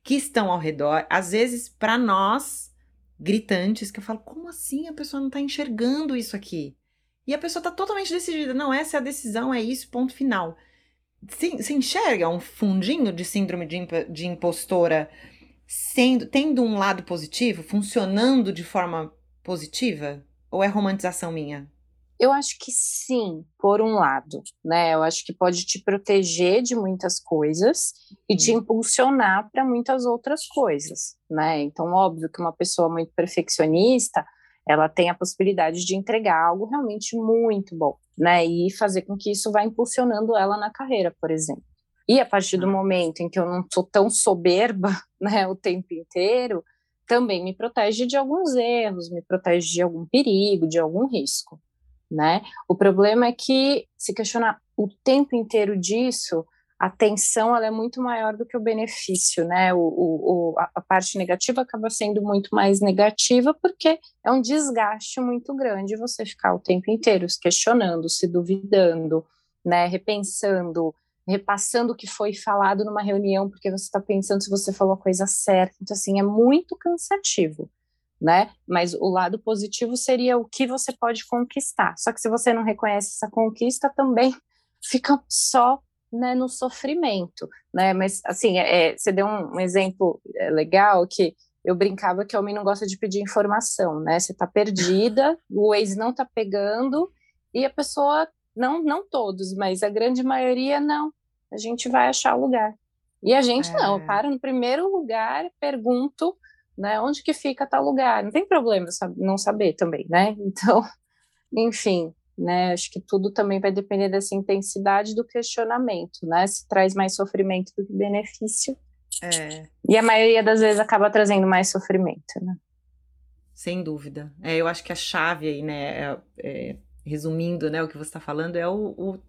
que estão ao redor, às vezes para nós gritantes, que eu falo, como assim a pessoa não está enxergando isso aqui? E a pessoa está totalmente decidida, não, essa é a decisão, é isso, ponto final. Se, se enxerga um fundinho de síndrome de, de impostora sendo, tendo um lado positivo, funcionando de forma positiva? Ou é romantização minha? Eu acho que sim, por um lado, né? Eu acho que pode te proteger de muitas coisas e te uhum. impulsionar para muitas outras coisas, né? Então, óbvio que uma pessoa muito perfeccionista, ela tem a possibilidade de entregar algo realmente muito bom, né? E fazer com que isso vá impulsionando ela na carreira, por exemplo. E a partir do momento em que eu não sou tão soberba, né, o tempo inteiro, também me protege de alguns erros, me protege de algum perigo, de algum risco né? O problema é que se questionar o tempo inteiro disso, a tensão ela é muito maior do que o benefício, né? O, o, a, parte negativa acaba sendo muito mais negativa porque é um desgaste muito grande você ficar o tempo inteiro se questionando, se duvidando, né? Repensando, repassando o que foi falado numa reunião porque você está pensando se você falou a coisa certa. Então, assim, é muito cansativo né? Mas o lado positivo seria o que você pode conquistar. Só que se você não reconhece essa conquista, também fica só né, no sofrimento, né? Mas assim, é, é, você deu um, exemplo é, legal que eu brincava que homem não gosta de pedir informação, né? Você tá perdida, o ex não tá pegando e a pessoa não, não todos, mas a grande maioria não. A gente vai achar o lugar. E a gente é. não, para no primeiro lugar, pergunto né? Onde que fica tal lugar? Não tem problema não saber também, né? Então, enfim, né? Acho que tudo também vai depender dessa intensidade do questionamento, né? Se traz mais sofrimento do que benefício. É. E a maioria das vezes acaba trazendo mais sofrimento, né? Sem dúvida. É, eu acho que a chave aí, né? É, é, resumindo, né, o que você está falando é o, o,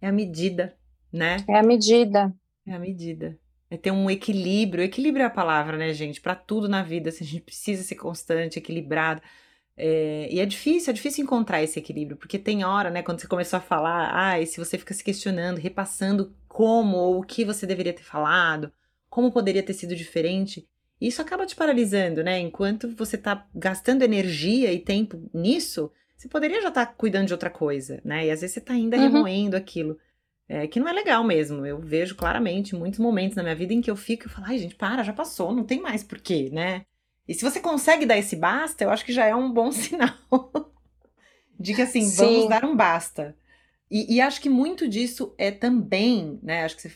é a medida, né? É a medida. É a medida. É ter um equilíbrio. Equilíbrio é a palavra, né, gente? Para tudo na vida, assim, a gente precisa ser constante, equilibrado. É, e é difícil, é difícil encontrar esse equilíbrio, porque tem hora, né, quando você começou a falar, ah, e se você fica se questionando, repassando como ou o que você deveria ter falado, como poderia ter sido diferente, isso acaba te paralisando, né? Enquanto você tá gastando energia e tempo nisso, você poderia já estar tá cuidando de outra coisa, né? E às vezes você tá ainda uhum. remoendo aquilo. É, que não é legal mesmo. Eu vejo claramente muitos momentos na minha vida em que eu fico e falo, ai, gente, para, já passou, não tem mais porquê, né? E se você consegue dar esse basta, eu acho que já é um bom sinal de que assim, Sim. vamos dar um basta. E, e, acho que muito disso é também, né? Acho que você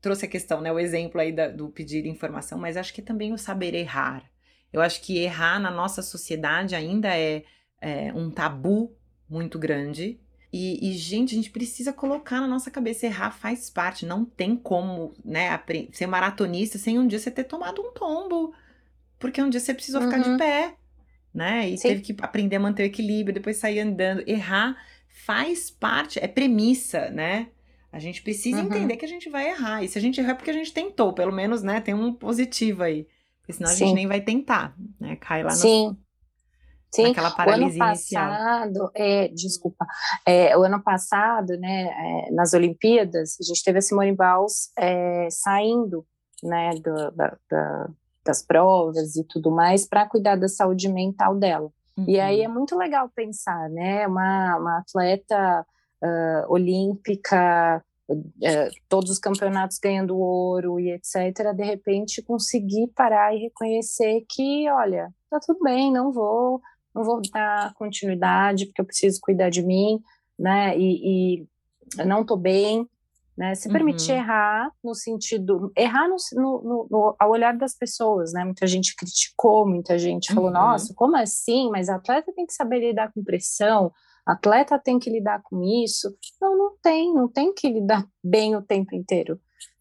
trouxe a questão, né? O exemplo aí da, do pedir informação, mas acho que também o saber errar. Eu acho que errar na nossa sociedade ainda é, é um tabu muito grande. E, e, gente, a gente precisa colocar na nossa cabeça, errar faz parte, não tem como, né, ser maratonista sem um dia você ter tomado um tombo, porque um dia você precisou uhum. ficar de uhum. pé, né? E Sim. teve que aprender a manter o equilíbrio, depois sair andando. Errar faz parte, é premissa, né? A gente precisa uhum. entender que a gente vai errar. E se a gente errar é porque a gente tentou, pelo menos, né? Tem um positivo aí. Porque senão a Sim. gente nem vai tentar, né? Cai lá no, Sim. Sim, naquela paralisia o ano passado, é, desculpa, é, o ano passado, né, é, nas Olimpíadas, a gente teve a Simone Biles é, saindo, né, do, da, da, das provas e tudo mais para cuidar da saúde mental dela. Uhum. E aí uhum. é muito legal pensar, né? Uma, uma atleta uh, olímpica, uh, todos os campeonatos ganhando ouro e etc., de repente conseguir parar e reconhecer que, olha, tá tudo bem, não vou, não vou dar continuidade porque eu preciso cuidar de mim, né? E, e eu não tô bem, né? Se permitir uhum. errar no sentido, errar no, no, no, ao olhar das pessoas, né? Muita gente criticou, muita gente falou, uhum. nossa, como assim? Mas atleta tem que saber lidar com pressão, atleta tem que lidar com isso. Não, não tem, não tem que lidar bem o tempo inteiro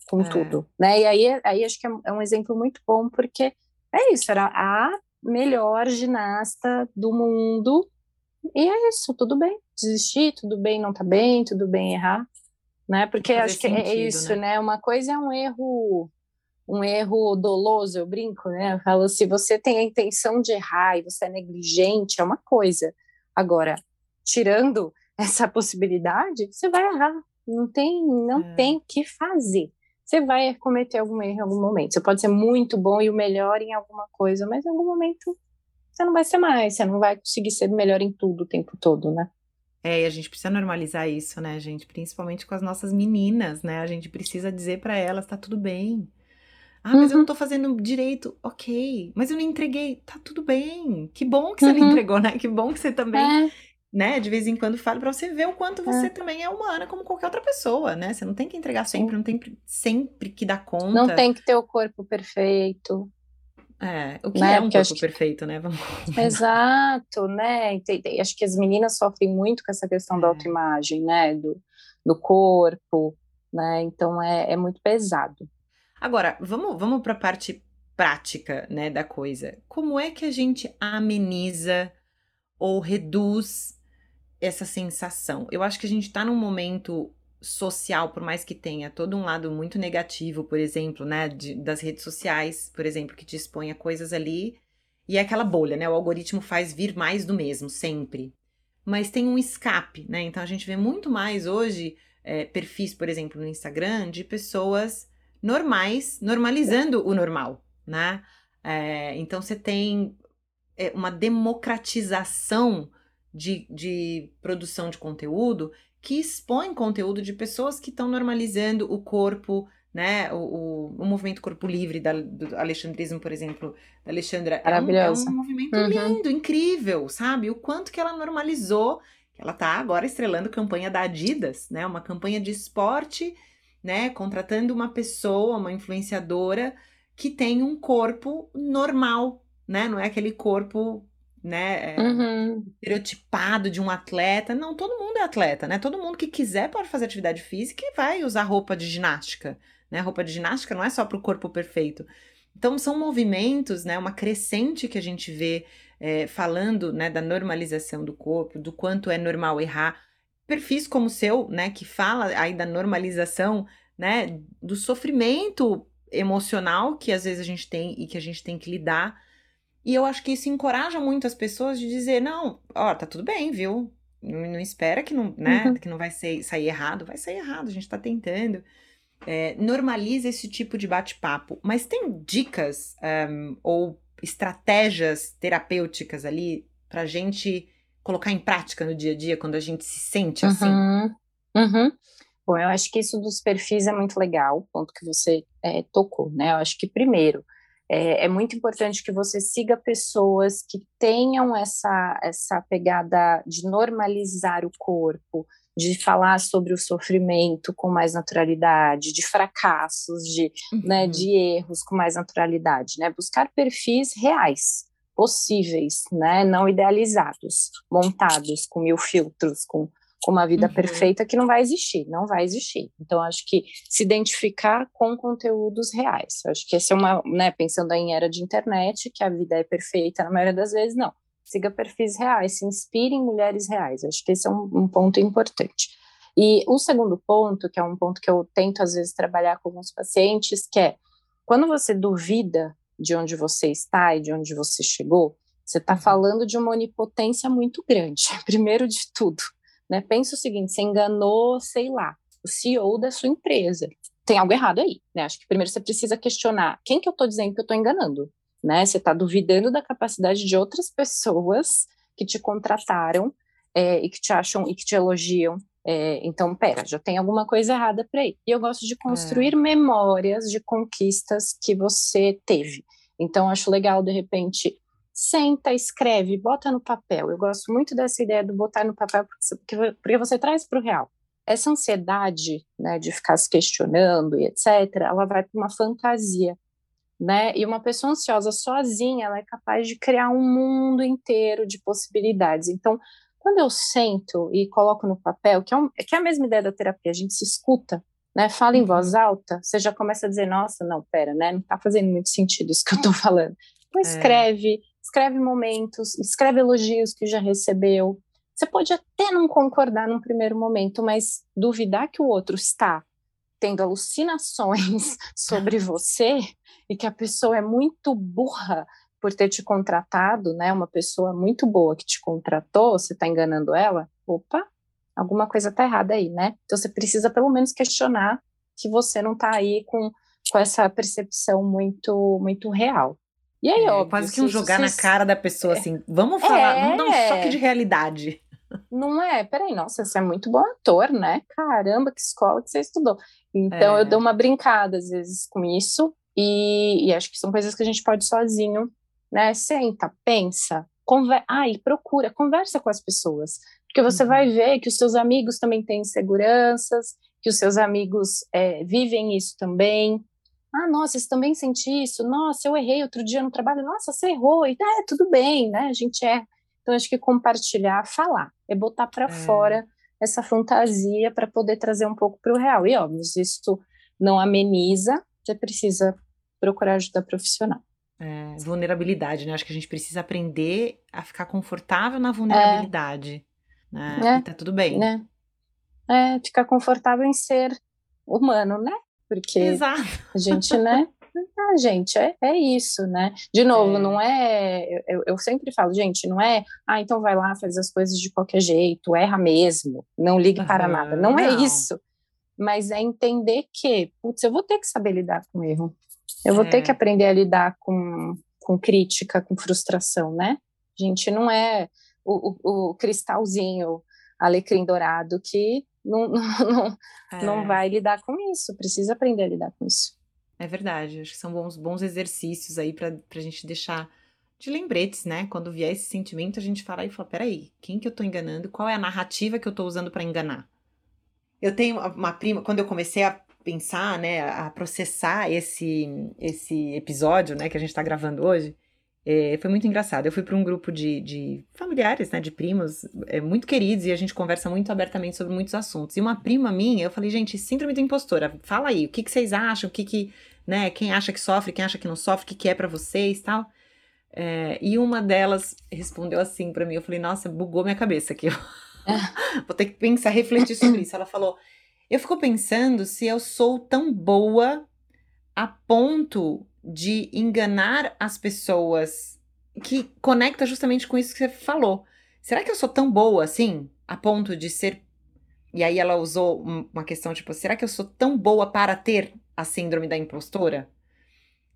com é. tudo, né? E aí, aí acho que é, é um exemplo muito bom, porque é isso, era a melhor ginasta do mundo, e é isso, tudo bem, desistir, tudo bem não tá bem, tudo bem errar, né? Porque acho sentido, que é isso, né? né? Uma coisa é um erro um erro doloso, eu brinco, né? Eu falo, se você tem a intenção de errar e você é negligente, é uma coisa. Agora, tirando essa possibilidade, você vai errar. Não tem, não é. tem o que fazer. Você vai cometer algum erro em algum momento. Você pode ser muito bom e o melhor em alguma coisa, mas em algum momento você não vai ser mais, você não vai conseguir ser melhor em tudo o tempo todo, né? É, e a gente precisa normalizar isso, né, gente? Principalmente com as nossas meninas, né? A gente precisa dizer para elas, tá tudo bem. Ah, mas uhum. eu não tô fazendo direito. Ok. Mas eu não entreguei. Tá tudo bem. Que bom que você uhum. não entregou, né? Que bom que você também, é. Né, de vez em quando fala para você ver o quanto você é. também é humana como qualquer outra pessoa, né? Você não tem que entregar sempre, não tem sempre que dar conta. Não tem que ter o corpo perfeito. É, o que né? é um corpo que... perfeito, né? Vamos... Exato, né? Entendi. Acho que as meninas sofrem muito com essa questão é. da autoimagem, né? Do, do corpo, né? Então é, é muito pesado. Agora, vamos, vamos para a parte prática, né, da coisa. Como é que a gente ameniza ou reduz essa sensação? Eu acho que a gente está num momento social, por mais que tenha todo um lado muito negativo, por exemplo, né, de, das redes sociais, por exemplo, que te expõe a coisas ali, e é aquela bolha, né, o algoritmo faz vir mais do mesmo, sempre. Mas tem um escape, né, então a gente vê muito mais hoje é, perfis, por exemplo, no Instagram, de pessoas normais, normalizando o normal, né, é, então você tem é, uma democratização de, de produção de conteúdo que expõe conteúdo de pessoas que estão normalizando o corpo, né? O, o, o, movimento Corpo Livre da, do alexandrismo, por exemplo, da Alexandra. Maravilhoso. É um, é um movimento uhum. lindo, incrível, sabe? O quanto que ela normalizou. Ela está agora estrelando campanha da Adidas, né? Uma campanha de esporte, né? Contratando uma pessoa, uma influenciadora que tem um corpo normal, né? Não é aquele corpo né, é, uhum. estereotipado de um atleta. Não, todo mundo é atleta, né? Todo mundo que quiser pode fazer atividade física e vai usar roupa de ginástica, né? Roupa de ginástica não é só para o corpo perfeito. Então são movimentos, né? Uma crescente que a gente vê é, falando, né? Da normalização do corpo, do quanto é normal errar. Perfis como o seu, né? Que fala aí da normalização, né? Do sofrimento emocional que às vezes a gente tem e que a gente tem que lidar E eu acho que isso encoraja muito as pessoas de dizer, não, ó, tá tudo bem, viu? Não, não espera que não, né, uhum. que não vai ser, sair errado. Vai sair errado, a gente tá tentando. É, normaliza esse tipo de bate-papo. Mas tem dicas um, ou estratégias terapêuticas ali pra gente colocar em prática no dia a dia quando a gente se sente assim? Uhum. Uhum. Bom, eu acho que isso dos perfis é muito legal, o ponto que você é, tocou, né? Eu acho que, primeiro, é, é, muito importante que você siga pessoas que tenham essa, essa pegada de normalizar o corpo, de falar sobre o sofrimento com mais naturalidade, de fracassos, de, né, uhum. né, de erros com mais naturalidade, né? Buscar perfis reais, possíveis, né? Não idealizados, montados com mil filtros, com com uma vida uhum. perfeita que não vai existir, não vai existir. Então, acho que se identificar com conteúdos reais. Acho que esse é uma, né, pensando em era de internet, que a vida é perfeita na maioria das vezes, não. Siga perfis reais, se inspire em mulheres reais. Acho que esse é um, um ponto importante. E o segundo ponto, que é um ponto que eu tento às vezes trabalhar com alguns pacientes, que é quando você duvida de onde você está e de onde você chegou, você está uhum. falando de uma onipotência muito grande, primeiro de tudo. Né? Pensa o seguinte: você enganou, sei lá, o CEO da sua empresa. Tem algo errado aí, né? Acho que primeiro você precisa questionar quem que eu estou dizendo que eu estou enganando, né? Você está duvidando da capacidade de outras pessoas que te contrataram é, e que te acham e que te elogiam. É, então, pera, já tem alguma coisa errada por aí. E eu gosto de construir é. memórias de conquistas que você teve. Então, acho legal, de repente, senta, escreve, bota no papel. Eu gosto muito dessa ideia do botar no papel, porque, porque você traz para o real. Essa ansiedade, né, de ficar se questionando e etc., ela vai para uma fantasia, né? E uma pessoa ansiosa sozinha, ela é capaz de criar um mundo inteiro de possibilidades. Então, quando eu sento e coloco no papel, que é, um, que é a mesma ideia da terapia, a gente se escuta, né? Fala em voz uhum. alta, você já começa a dizer, nossa, não, pera, né? Não está fazendo muito sentido isso que eu estou falando. Então, é. escreve, escreve momentos, escreve elogios que já recebeu. Você pode até não concordar num primeiro momento, mas duvidar que o outro está tendo alucinações sobre você e que a pessoa é muito burra por ter te contratado, né? Uma pessoa muito boa que te contratou, você está enganando ela? Opa, alguma coisa está errada aí, né? Então você precisa pelo menos questionar que você não está aí com, com essa percepção muito muito real. E aí, é, óbvio, quase que um jogar na cara da pessoa, é. assim, vamos falar, é... vamos dar um choque de realidade. Não é? Peraí, nossa, você é muito bom ator, né? Caramba, que escola que você estudou. Então, é. eu dou uma brincada, às vezes, com isso, e, e, acho que são coisas que a gente pode sozinho, né? Senta, pensa, conver... ah, e procura, conversa com as pessoas, porque você uhum. vai ver que os seus amigos também têm inseguranças, que os seus amigos é, vivem isso também, ah, nossa, você também sente isso? Nossa, eu errei outro dia no trabalho. Nossa, você errou. E é, tudo bem, né? A gente é. Então, acho que compartilhar, falar, é botar para é. fora essa fantasia para poder trazer um pouco para o real. E, óbvio, se isso não ameniza, você precisa procurar ajuda profissional. É, vulnerabilidade, né? Acho que a gente precisa aprender a ficar confortável na vulnerabilidade. É. Né? É. E tá tudo bem. Né? É, ficar confortável em ser humano, né? Porque Exato. a gente, né? Ah, gente, é, é isso, né? De novo, é. não é. Eu, eu sempre falo, gente, não é. Ah, então vai lá, faz as coisas de qualquer jeito, erra mesmo, não ligue uhum. para nada. Não, não, é isso. Mas é entender que, putz, eu vou ter que saber lidar com erro. Eu vou é. ter que aprender a lidar com, com crítica, com frustração, né? Gente, não é o, o, o cristalzinho alecrim dourado que não, não, é. não vai lidar com isso, precisa aprender a lidar com isso. É verdade, acho que são bons, bons exercícios aí para a gente deixar de lembretes, né? Quando vier esse sentimento, a gente fala e fala: peraí, quem que eu tô enganando? Qual é a narrativa que eu tô usando para enganar? Eu tenho uma prima, quando eu comecei a pensar, né, a processar esse, esse episódio, né, que a gente tá gravando hoje, é, foi muito engraçado. Eu fui para um grupo de, de, familiares, né, de primos, é, muito queridos, e a gente conversa muito abertamente sobre muitos assuntos. E uma prima minha, eu falei, gente, síndrome da impostora, fala aí, o que, que vocês acham, o que que, né, quem acha que sofre, quem acha que não sofre, o que, que é para vocês tal. É, e uma delas respondeu assim para mim, eu falei, nossa, bugou minha cabeça aqui. Vou ter que pensar, refletir sobre isso. Ela falou, eu fico pensando se eu sou tão boa a ponto de enganar as pessoas que conecta justamente com isso que você falou. Será que eu sou tão boa assim, a ponto de ser. E aí ela usou uma questão tipo: será que eu sou tão boa para ter a síndrome da impostora?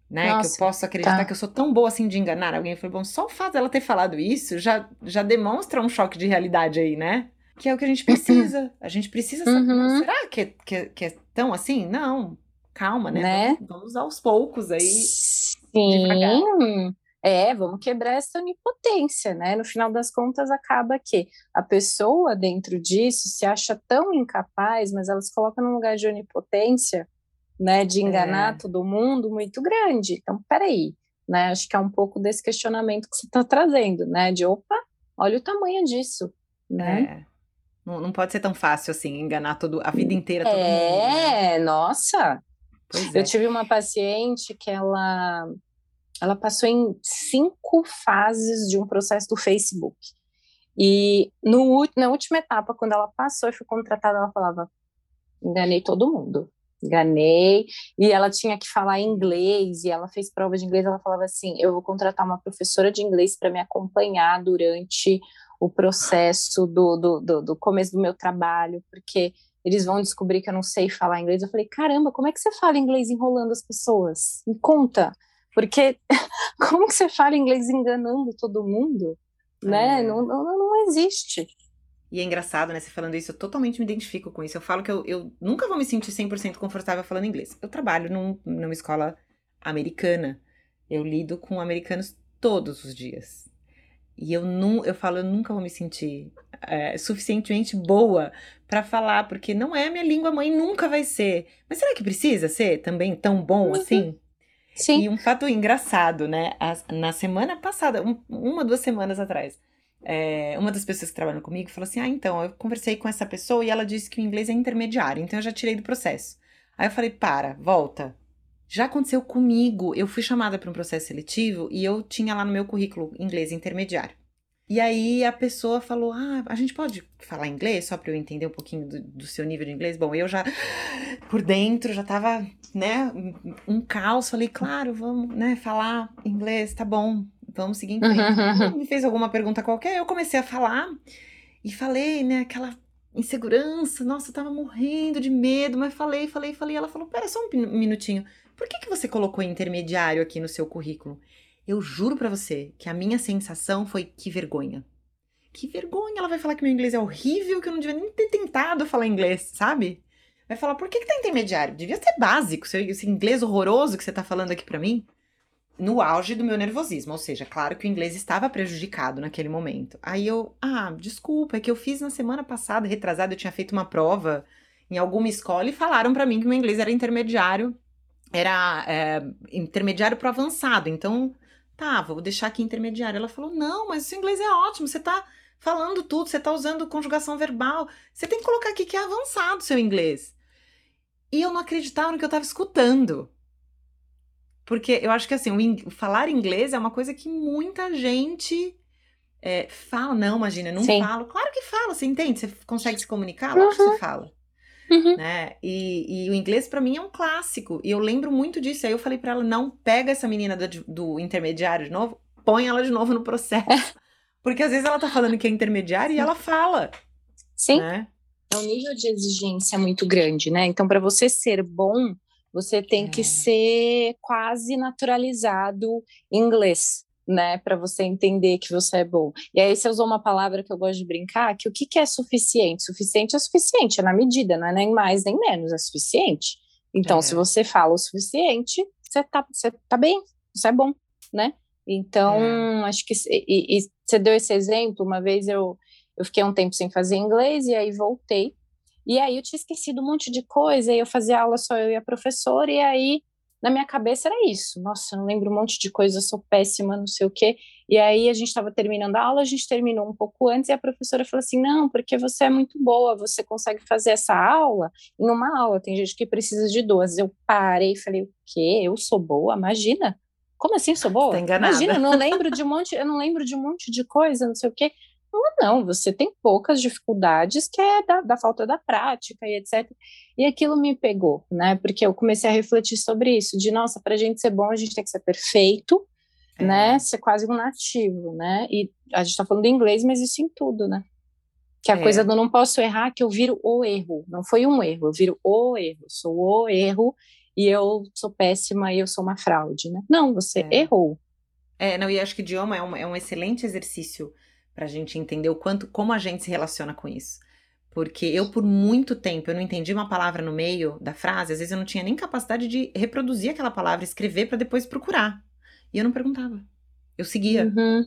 Né? Nossa, que eu posso acreditar tá. que eu sou tão boa assim de enganar alguém. Falei, bom, só o fato dela ter falado isso já, já demonstra um choque de realidade aí, né? Que é o que a gente precisa. A gente precisa saber. Uhum. Será que, que, que é tão assim? Não. Calma, né? né? Vamos, vamos aos poucos aí. Sim. Devagar. É, vamos quebrar essa onipotência, né? No final das contas, acaba que a pessoa dentro disso se acha tão incapaz, mas ela se coloca num lugar de onipotência, né? De enganar é. todo mundo muito grande. Então, peraí, né? Acho que é um pouco desse questionamento que você está trazendo, né? De opa, olha o tamanho disso, né? É. Não, não pode ser tão fácil assim, enganar todo, a vida inteira todo é, mundo. É, nossa. Pois eu é. tive uma paciente que ela ela passou em cinco fases de um processo do Facebook. E no, na última etapa, quando ela passou e foi contratada, ela falava: enganei todo mundo, enganei. E ela tinha que falar inglês, e ela fez prova de inglês. Ela falava assim: eu vou contratar uma professora de inglês para me acompanhar durante o processo do, do, do, do começo do meu trabalho, porque eles vão descobrir que eu não sei falar inglês. Eu falei: caramba, como é que você fala inglês enrolando as pessoas? Me conta. Porque como que você fala inglês enganando todo mundo? Né? É. Não, não, não existe. E é engraçado, né? Você falando isso, eu totalmente me identifico com isso. Eu falo que eu, eu nunca vou me sentir 100% confortável falando inglês. Eu trabalho num, numa escola americana. Eu lido com americanos todos os dias. E eu não, eu falo, eu nunca vou me sentir é, suficientemente boa para falar, porque não é a minha língua mãe, nunca vai ser. Mas será que precisa ser também tão bom uhum. assim? Sim. E um fato engraçado, né? na semana passada, um, uma, duas semanas atrás, é, uma das pessoas que trabalham comigo falou assim: Ah, então, eu conversei com essa pessoa e ela disse que o inglês é intermediário, então eu já tirei do processo. Aí eu falei: Para, volta. Já aconteceu comigo. Eu fui chamada para um processo seletivo e eu tinha lá no meu currículo inglês intermediário. E aí a pessoa falou: Ah, a gente pode falar inglês só para eu entender um pouquinho do, do, seu nível de inglês? Bom, eu já, por dentro, já tava, né, um caos. Falei: Claro, vamos, né, falar inglês, tá bom, vamos seguir em frente. Me fez alguma pergunta qualquer, eu comecei a falar e falei, né, aquela insegurança, nossa, eu tava morrendo de medo, mas falei, falei, falei. Ela falou: Pera só um minutinho, por que, que você colocou intermediário aqui no seu currículo? Eu juro para você que a minha sensação foi que vergonha. Que vergonha, ela vai falar que meu inglês é horrível, que eu não devia nem ter tentado falar inglês, sabe? Vai falar, por que, que tá intermediário? Devia ser básico, esse inglês horroroso que você tá falando aqui para mim. No auge do meu nervosismo, ou seja, claro que o inglês estava prejudicado naquele momento. Aí eu, ah, desculpa, é que eu fiz na semana passada, retrasada, eu tinha feito uma prova em alguma escola e falaram para mim que meu inglês era intermediário, era é, intermediário para avançado. Então, Tá, vou deixar aqui intermediário. Ela falou: não, mas o seu inglês é ótimo, você tá falando tudo, você tá usando conjugação verbal. Você tem que colocar aqui que é avançado o seu inglês. E eu não acreditava no que eu tava escutando. Porque eu acho que assim, o falar inglês é uma coisa que muita gente é, fala. Não, imagina, não Sim. falo. Claro que fala, você entende? Você consegue se comunicar? Uhum. que você fala. Uhum. Né? E, e, o inglês para mim é um clássico. E eu lembro muito disso. Aí eu falei para ela: não pega essa menina do, do, intermediário de novo, põe ela de novo no processo. Porque às vezes ela tá falando que é intermediário e ela fala. Sim. Né? É um nível de exigência muito grande, né? Então, para você ser bom, você tem é. que ser quase naturalizado inglês né, para você entender que você é bom. E aí você usou uma palavra que eu gosto de brincar, que o que, que é suficiente? Suficiente é suficiente, é na medida, não é nem mais nem menos, é suficiente. Então, é. se você fala o suficiente, você tá, você tá bem, você é bom, né? Então, é. acho que e, e, você deu esse exemplo, uma vez eu, eu fiquei um tempo sem fazer inglês e aí voltei. E aí eu tinha esquecido um monte de coisa, e eu fazia aula só eu e a professora, e aí na minha cabeça era isso. Nossa, eu não lembro um monte de coisa, sou péssima, não sei o quê. E aí a gente estava terminando a aula, a gente terminou um pouco antes e a professora falou assim: "Não, porque você é muito boa, você consegue fazer essa aula em uma aula. Tem gente que precisa de duas". Eu parei e falei: "O quê? Eu sou boa? Imagina". Como assim sou boa? Tá enganada. Imagina, eu não lembro de um monte, eu não lembro de um monte de coisa, não sei o quê. Não, não, você tem poucas dificuldades que é da, da, falta da prática e etc. E aquilo me pegou, né? Porque eu comecei a refletir sobre isso, de nossa, para a gente ser bom, a gente tem que ser perfeito, é. né? Ser quase um nativo, né? E a gente tá falando inglês, mas isso em tudo, né? Que a é. coisa do não posso errar, que eu viro o erro. Não foi um erro, eu viro o erro. Sou o erro e eu sou péssima e eu sou uma fraude, né? Não, você é. errou. É, não, e acho que idioma é um, é um excelente exercício para a gente entender o quanto, como a gente se relaciona com isso. Porque eu, por muito tempo, eu não entendi uma palavra no meio da frase, às vezes eu não tinha nem capacidade de reproduzir aquela palavra, escrever para depois procurar. E eu não perguntava. Eu seguia. Uhum.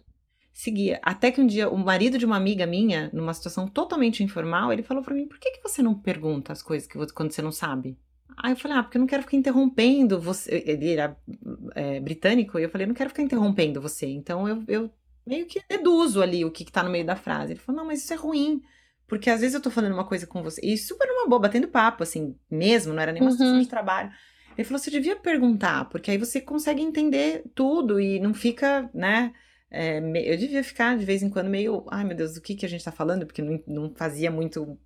Seguia. Até que um dia, o marido de uma amiga minha, numa situação totalmente informal, ele falou para mim: por que, que você não pergunta as coisas que você, quando você não sabe? Aí eu falei, ah, porque eu não quero ficar interrompendo você. Ele era é, britânico, e eu falei, eu não quero ficar interrompendo você. Então eu, eu meio que deduzo ali o que, que tá no meio da frase. Ele falou, não, mas isso é ruim. Porque às vezes eu tô falando uma coisa com você, e super uma boa, batendo papo, assim, mesmo, não era nem uma uhum. situação de trabalho. Ele falou, você devia perguntar, porque aí você consegue entender tudo e não fica, né? É, eu devia ficar de vez em quando meio, ai meu Deus, do que, que a gente tá falando? Porque não, não fazia muito.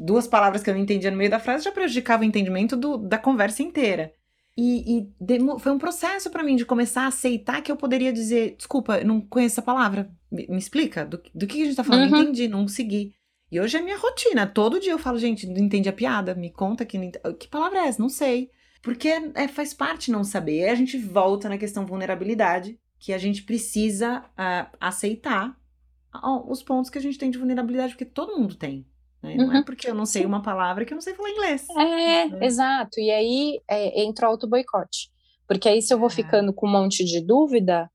Duas palavras que eu não entendia no meio da frase já prejudicava o entendimento do, da conversa inteira. E, e demo, foi um processo para mim de começar a aceitar que eu poderia dizer: desculpa, eu não conheço essa palavra, me, me explica do, do que a gente tá falando, uhum. entendi, não segui. E hoje é minha rotina, todo dia eu falo: gente, não entendi a piada, me conta que, que palavra é essa, não sei. Porque é, faz parte não saber. Aí a gente volta na questão vulnerabilidade, que a gente precisa uh, aceitar os pontos que a gente tem de vulnerabilidade, porque todo mundo tem. Né? Não é uhum. porque eu não sei uma palavra que eu não sei falar inglês. É, né? exato. E aí é, entra o auto-boicote. Porque aí, se eu vou é. ficando com um monte de dúvida,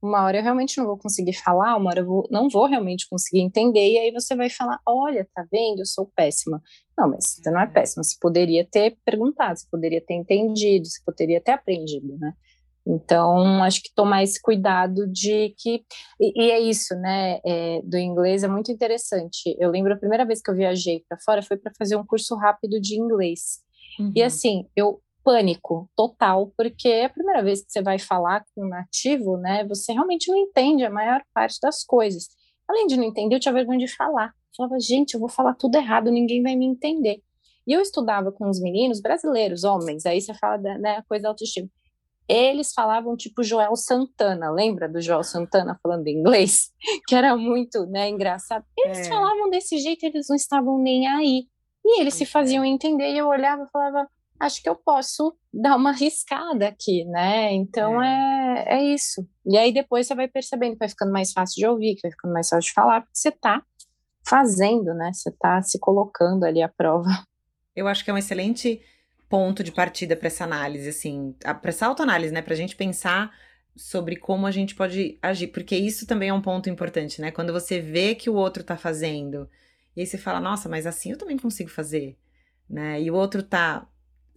uma hora eu realmente não vou conseguir falar, uma hora eu vou, não vou realmente conseguir entender, e aí você vai falar: olha, tá vendo, eu sou péssima. Não, mas você não é péssima, você poderia ter perguntado, você poderia ter entendido, você poderia ter aprendido, né? Então, acho que tomar esse cuidado de que. E, e é isso, né? É, do inglês é muito interessante. Eu lembro a primeira vez que eu viajei para fora foi para fazer um curso rápido de inglês. Uhum. E assim, eu pânico total, porque é a primeira vez que você vai falar com um nativo, né? Você realmente não entende a maior parte das coisas. Além de não entender, eu tinha vergonha de falar. Eu falava, gente, eu vou falar tudo errado, ninguém vai me entender. E eu estudava com os meninos brasileiros, homens, aí você fala da né, coisa da autoestima eles falavam tipo Joel Santana, lembra do Joel Santana falando inglês? Que era muito né, engraçado. Eles é. falavam desse jeito, eles não estavam nem aí. E eles se faziam entender, e eu olhava e falava, acho que eu posso dar uma riscada aqui, né? Então é. é, é isso. E aí depois você vai percebendo que vai ficando mais fácil de ouvir, que vai ficando mais fácil de falar, porque você está fazendo, né? Você está se colocando ali à prova. Eu acho que é um excelente ponto de partida para essa análise, assim, para essa autoanálise, né? Para a gente pensar sobre como a gente pode agir, porque isso também é um ponto importante, né? Quando você vê que o outro tá fazendo, e aí você fala, nossa, mas assim eu também consigo fazer, né? E o outro tá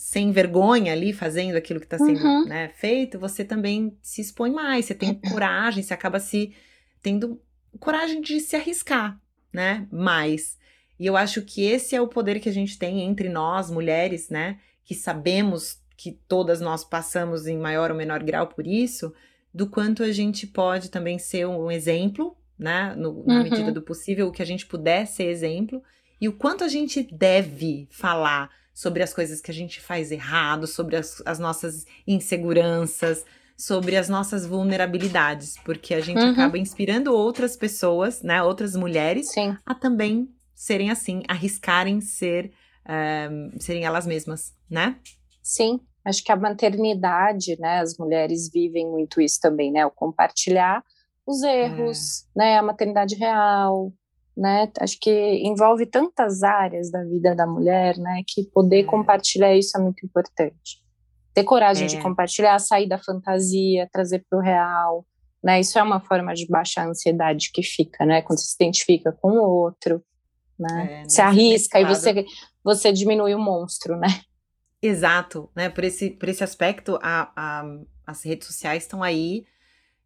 sem vergonha ali fazendo aquilo que está sendo uhum. né, feito, você também se expõe mais, você tem coragem, você acaba se tendo coragem de se arriscar, né? Mais. E eu acho que esse é o poder que a gente tem entre nós, mulheres, né? que sabemos que todas nós passamos em maior ou menor grau por isso, do quanto a gente pode também ser um exemplo, né? No, na uhum. medida do possível, o que a gente puder ser exemplo, e o quanto a gente deve falar sobre as coisas que a gente faz errado, sobre as, as nossas inseguranças, sobre as nossas vulnerabilidades, porque a gente uhum. acaba inspirando outras pessoas, né? Outras mulheres Sim. a também serem assim, arriscarem ser um, serem elas mesmas, né? Sim, acho que a maternidade, né? As mulheres vivem muito isso também, né? O compartilhar os erros, é. né? A maternidade real, né? Acho que envolve tantas áreas da vida da mulher, né? Que poder é. compartilhar isso é muito importante. Ter coragem é. de compartilhar, sair da fantasia, trazer para o real, né? Isso é uma forma de baixar a ansiedade que fica, né? Quando você se identifica com o outro, né? É, se arrisca e você você diminui o monstro, né? Exato, né? Por esse, por esse aspecto, a, a as redes sociais estão aí,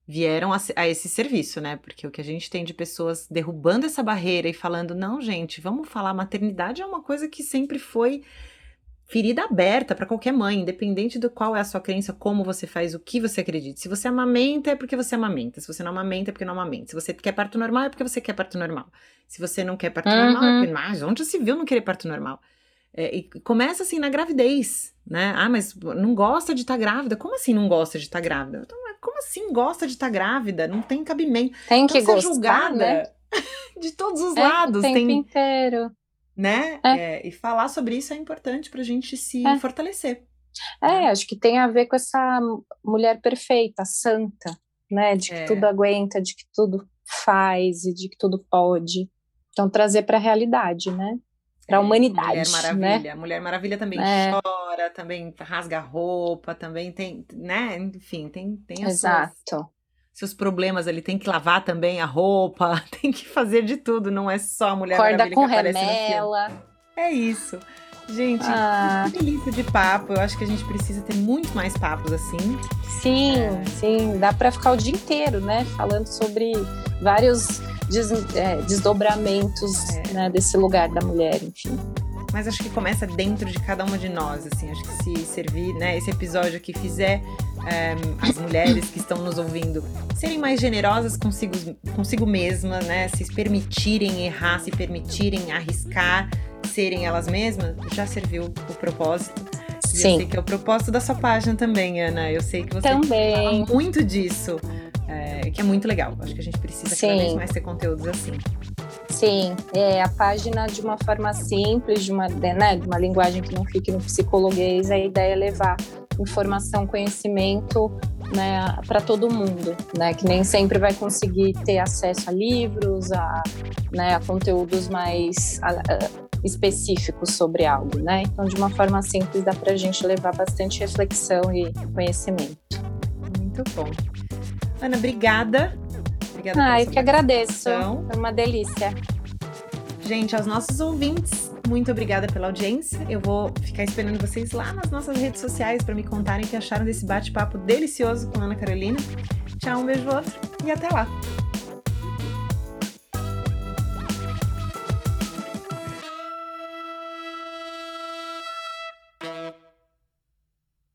vieram a, a, esse serviço, né? Porque o que a gente tem de pessoas derrubando essa barreira e falando, não, gente, vamos falar, maternidade é uma coisa que sempre foi ferida aberta para qualquer mãe, independente do qual é a sua crença, como você faz, o que você acredita. Se você amamenta, é porque você amamenta. Se você não amamenta, é porque não amamenta. Se você quer parto normal, é porque você quer parto normal. Se você não quer parto uhum. normal, é porque, mas onde se viu não querer parto normal? É, e começa assim na gravidez, né? Ah, mas não gosta de estar tá grávida? Como assim não gosta de estar tá grávida? Então, como assim gosta de estar tá grávida? Não tem cabimento. Tem então, que então, gostar, julgada né? de todos os é, lados. O tempo tem, inteiro. Né? É. É, e falar sobre isso é importante para a gente se é. fortalecer. É, né? acho que tem a ver com essa mulher perfeita, santa, né? De que é. tudo aguenta, de que tudo faz e de que tudo pode. Então, trazer para a realidade, né? Para a humanidade. Mulher Maravilha. Né? Mulher Maravilha também é. chora, também rasga roupa, também tem, né? Enfim, tem, tem as Exato. Suas, seus problemas ali, tem que lavar também a roupa, tem que fazer de tudo, não é só a Mulher Corda Maravilha com que aparece remela. no filme. É isso. Gente, ah. que delícia de papo. Eu acho que a gente precisa ter muito mais papos assim. Sim, é. sim. Dá para ficar o dia inteiro, né? Falando sobre vários des, é, desdobramentos é. né, desse lugar da mulher, enfim. Mas acho que começa dentro de cada uma de nós, assim. Acho que se servir, né, esse episódio aqui fizer é, as mulheres que estão nos ouvindo serem mais generosas consigo, consigo mesmas, né? Se permitirem errar, se permitirem arriscar, serem elas mesmas, já serviu o propósito. Sim. Eu sei que é o propósito da sua página também, Ana. Eu sei que você também. fala muito disso é, que é muito legal. Acho que a gente precisa Sim. cada vez mais ter conteúdos assim. Sim, é, a página de uma forma simples, de uma, né, de uma linguagem que não fique no psicologuês, a ideia é levar informação, conhecimento né, para todo mundo, né, que nem sempre vai conseguir ter acesso a livros, a, né, a conteúdos mais a, a, específicos sobre algo, né? Então, de uma forma simples, dá para a gente levar bastante reflexão e conhecimento. Muito bom. Ana, obrigada. Obrigada ah, eu que agradeço. É uma delícia. Gente, aos nossos ouvintes, muito obrigada pela audiência. Eu vou ficar esperando vocês lá nas nossas redes sociais para me contarem o que acharam desse bate-papo delicioso com a Ana Carolina. Tchau, um beijo outro e até lá.